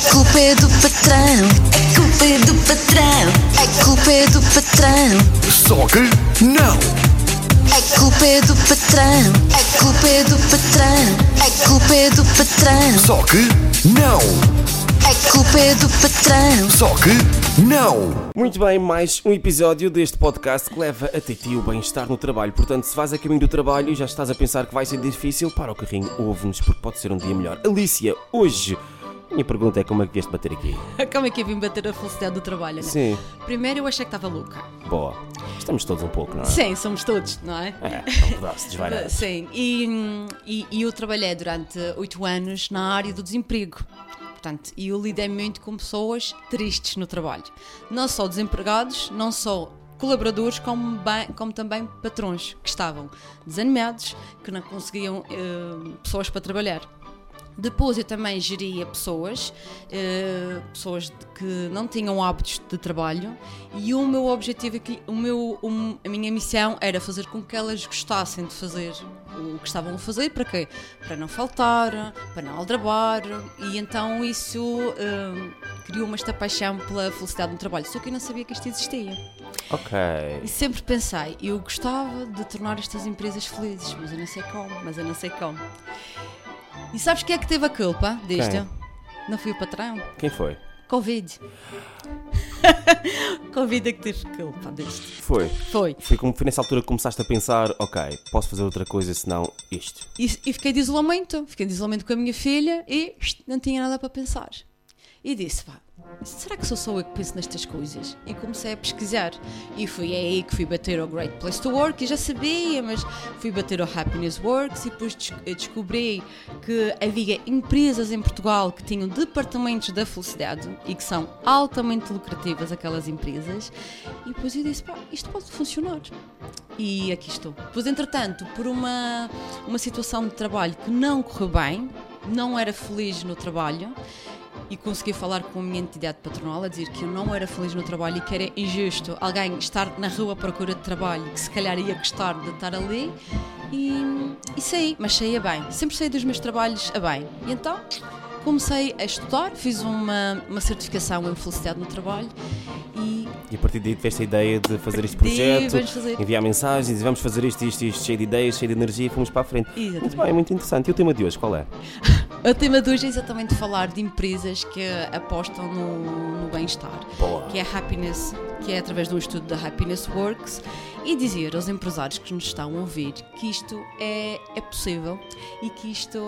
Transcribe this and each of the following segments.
A culpa é do patrão, a culpa é do patrão, a culpa é do patrão, Só que não! a culpa é do patrão, a culpa é do patrão, a culpa é do patrão, Só que não! a culpa é do patrão. Só que não! Muito bem, mais um episódio deste podcast que leva até ti o bem-estar no trabalho. Portanto, se vais a caminho do trabalho e já estás a pensar que vai ser difícil, para o carrinho, ouve-nos porque pode ser um dia melhor. Alicia, hoje, minha pergunta é como é que vieste bater aqui? Como é que eu vim bater a felicidade do trabalho? né? Sim, Primeiro eu achei que estava louca. boa. Estamos todos um pouco, não é? Sim, somos todos, não é? É, é um pedaço desvairado. Sim, e, e, e eu trabalhei durante oito anos na área do desemprego. Portanto, e eu lidei muito com pessoas tristes no trabalho. Não só desempregados, não só colaboradores, como, bem- como também patrões que estavam desanimados, que não conseguiam eh, pessoas para trabalhar. Depois eu também geria pessoas, eh, pessoas que não tinham hábitos de trabalho e o meu objetivo o meu, um- a minha missão era fazer com que elas gostassem de fazer o que estavam a fazer, para quê? Para não faltar, para não aldrabar e então isso eh, criou-me esta paixão pela felicidade no trabalho, só que eu não sabia que isto existia. Ok. E sempre pensei, eu gostava de tornar estas empresas felizes, mas eu não sei como, mas eu não sei como. E sabes quem é que teve a culpa disto? Quem? Não fui o patrão. Quem foi? Covid. Covid é que teve culpa disto. Foi. Foi. Foi, como, foi nessa altura que começaste a pensar, ok, posso fazer outra coisa senão isto. E, e fiquei de isolamento. Fiquei de isolamento com a minha filha e não tinha nada para pensar. E disse, pá, será que sou só eu que penso nestas coisas? E comecei a pesquisar. E foi aí que fui bater ao Great Place to Work, e já sabia, mas fui bater ao Happiness Works e depois eu descobri que havia empresas em Portugal que tinham departamentos da felicidade e que são altamente lucrativas aquelas empresas. E depois eu disse, pá, isto pode funcionar. E aqui estou. Pois, entretanto, por uma, uma situação de trabalho que não correu bem, não era feliz no trabalho, e consegui falar com a minha entidade patronal a dizer que eu não era feliz no trabalho e que era injusto alguém estar na rua à procura de trabalho, que se calhar ia gostar de estar ali, e, e saí, mas saía bem. Sempre saí dos meus trabalhos a bem. E então comecei a estudar, fiz uma, uma certificação em felicidade no trabalho e E a partir daí tiveste a ideia de fazer este projeto, fazer- enviar mensagens, vamos fazer isto, isto, isto, cheio de ideias, cheio de energia e fomos para a frente. Exatamente. Muito bem, muito interessante. E o tema de hoje qual é? O tema de hoje é exatamente falar de empresas que apostam no, no bem-estar, que é a Happiness, que é através de um estudo da Happiness Works, e dizer aos empresários que nos estão a ouvir que isto é, é possível e que isto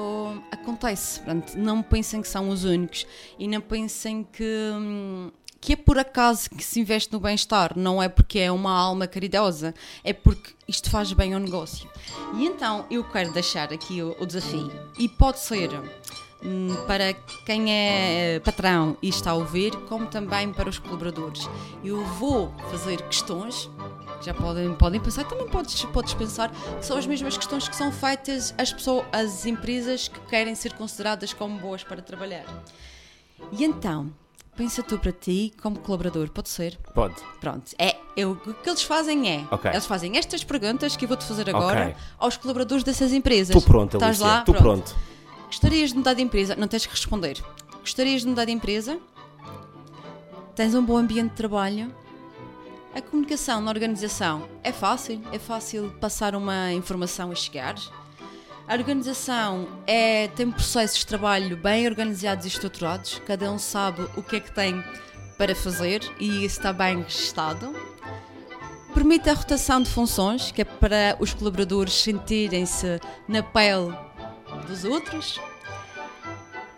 acontece. Portanto, não pensem que são os únicos e não pensem que. hum, que é por acaso que se investe no bem-estar, não é porque é uma alma caridosa, é porque isto faz bem ao negócio. E então eu quero deixar aqui o, o desafio, e pode ser para quem é patrão e está a ouvir, como também para os colaboradores. Eu vou fazer questões. Já podem, podem pensar, também podes, podes pensar que são as mesmas questões que são feitas às, pessoas, às empresas que querem ser consideradas como boas para trabalhar. E então, pensa tu para ti como colaborador, pode ser? Pode. Pronto, é, eu- o que eles fazem é, Ok. eles fazem estas perguntas que eu vou-te fazer agora Ok. aos colaboradores dessas empresas. Estou pronto, Estás Alicia. lá? Estou pronto. Gostarias de mudar de empresa? Não tens que responder. Gostarias de mudar de empresa? Tens um bom ambiente de trabalho? A comunicação na organização é fácil? É fácil passar uma informação a chegar? A organização é, tem processos de trabalho bem organizados e estruturados, cada um sabe o que é que tem para fazer e isso está bem registado. Permite a rotação de funções, que é para os colaboradores sentirem-se na pele dos outros.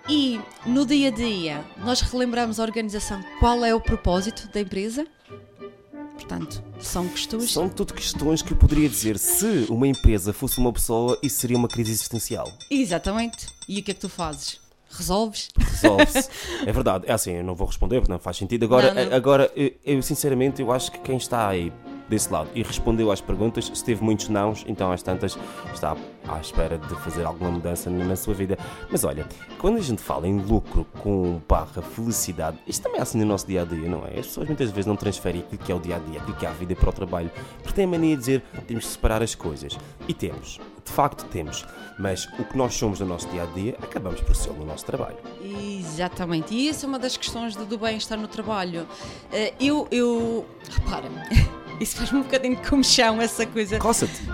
E no dia a dia, nós relembramos a organização qual é o propósito da empresa. Portanto, são questões. São tudo questões que eu poderia dizer se uma empresa fosse uma pessoa, isso seria uma crise existencial. Exatamente. E o que é que tu fazes? Resolves? Resolve-se. é verdade. É assim, eu não vou responder porque não faz sentido. Agora, Não, não. agora eu, eu, sinceramente eu acho que quem está aí desse lado e respondeu às perguntas, se teve muitos nãos, então às tantas está à espera de fazer alguma mudança na sua vida. Mas olha, quando a gente fala em lucro com barra felicidade, isto também é assim no nosso dia a dia, não é? As pessoas muitas vezes não transferem aquilo que é o dia a dia, aquilo que é a vida para o trabalho, porque têm a mania de dizer temos que separar as coisas. E temos. de facto temos. Mas o que nós somos no nosso dia a dia, acabamos por ser no nosso trabalho. Exatamente, e essa é uma das questões do, do bem-estar no trabalho. Eh, eu, eu. Repara, isso faz-me um bocadinho de comichão, essa coisa. Coça-te!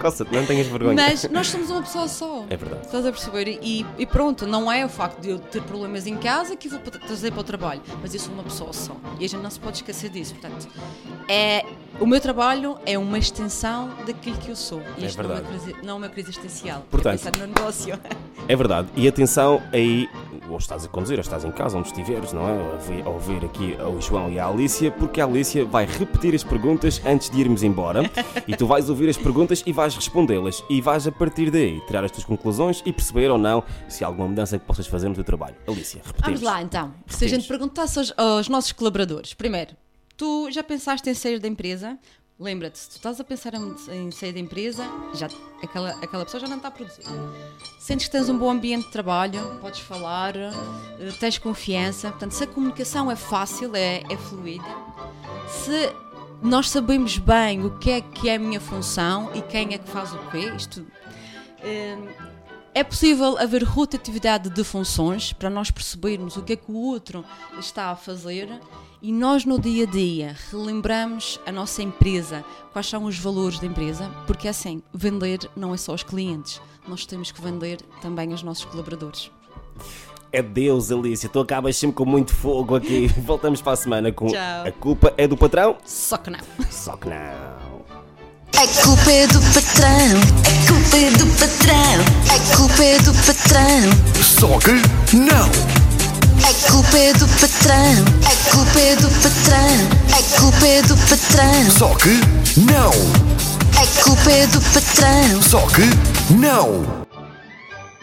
Coça-te, não tenhas vergonha. Mas nós somos uma pessoa só. É verdade. Estás a perceber? E, e pronto, não é o facto de eu ter problemas em casa que vou trazer para o trabalho, mas eu sou uma pessoa só. E a gente não se pode esquecer disso. Portanto, é, o meu trabalho é uma extensão daquilo que eu sou. E É isto não é, uma verdade. crise, não é uma crise existencial. Portanto- é pensar no negócio. É verdade. E atenção aí, ou estás a conduzir, ou estás em casa, onde estiveres, não é? A ouvir, aqui o João e a Alicia, porque a Alicia vai repetir as perguntas antes de irmos embora. e tu vais ouvir as perguntas e vais respondê-las. E vais, a partir daí, tirar as tuas conclusões e perceber ou não se há alguma mudança que possas fazer no teu trabalho. Alicia, repetimos. Vamos lá então. Se a gente perguntasse aos, aos nossos colaboradores, primeiro, tu já pensaste em sair da empresa? Lembra-te, se tu estás a pensar em, sair da empresa, já, aquela, aquela pessoa já não está a produzir. Sentes que tens um bom ambiente de trabalho, podes falar, eh, tens confiança. Portanto, se a comunicação é fácil, é, é fluida, se nós sabemos bem o que é que é a minha função e quem é que faz o quê, isto eh, é possível haver rotatividade de funções para nós percebermos o que é que o outro está a fazer e nós no dia a dia relembramos a nossa empresa, quais são os valores da empresa, porque assim, vender não é só aos clientes, nós temos que vender também aos nossos colaboradores. É Deus, Alicia, tu acabas sempre com muito fogo aqui. Voltamos para a semana com Tchau. A Culpa é do Patrão? Só que não. Só que não. A culpa é do patrão, a culpa é do patrão, a culpa é do patrão, Só que não. a culpa é do patrão, a culpa é do patrão, a culpa é do patrão, Só que não. a culpa é do patrão. Só que não.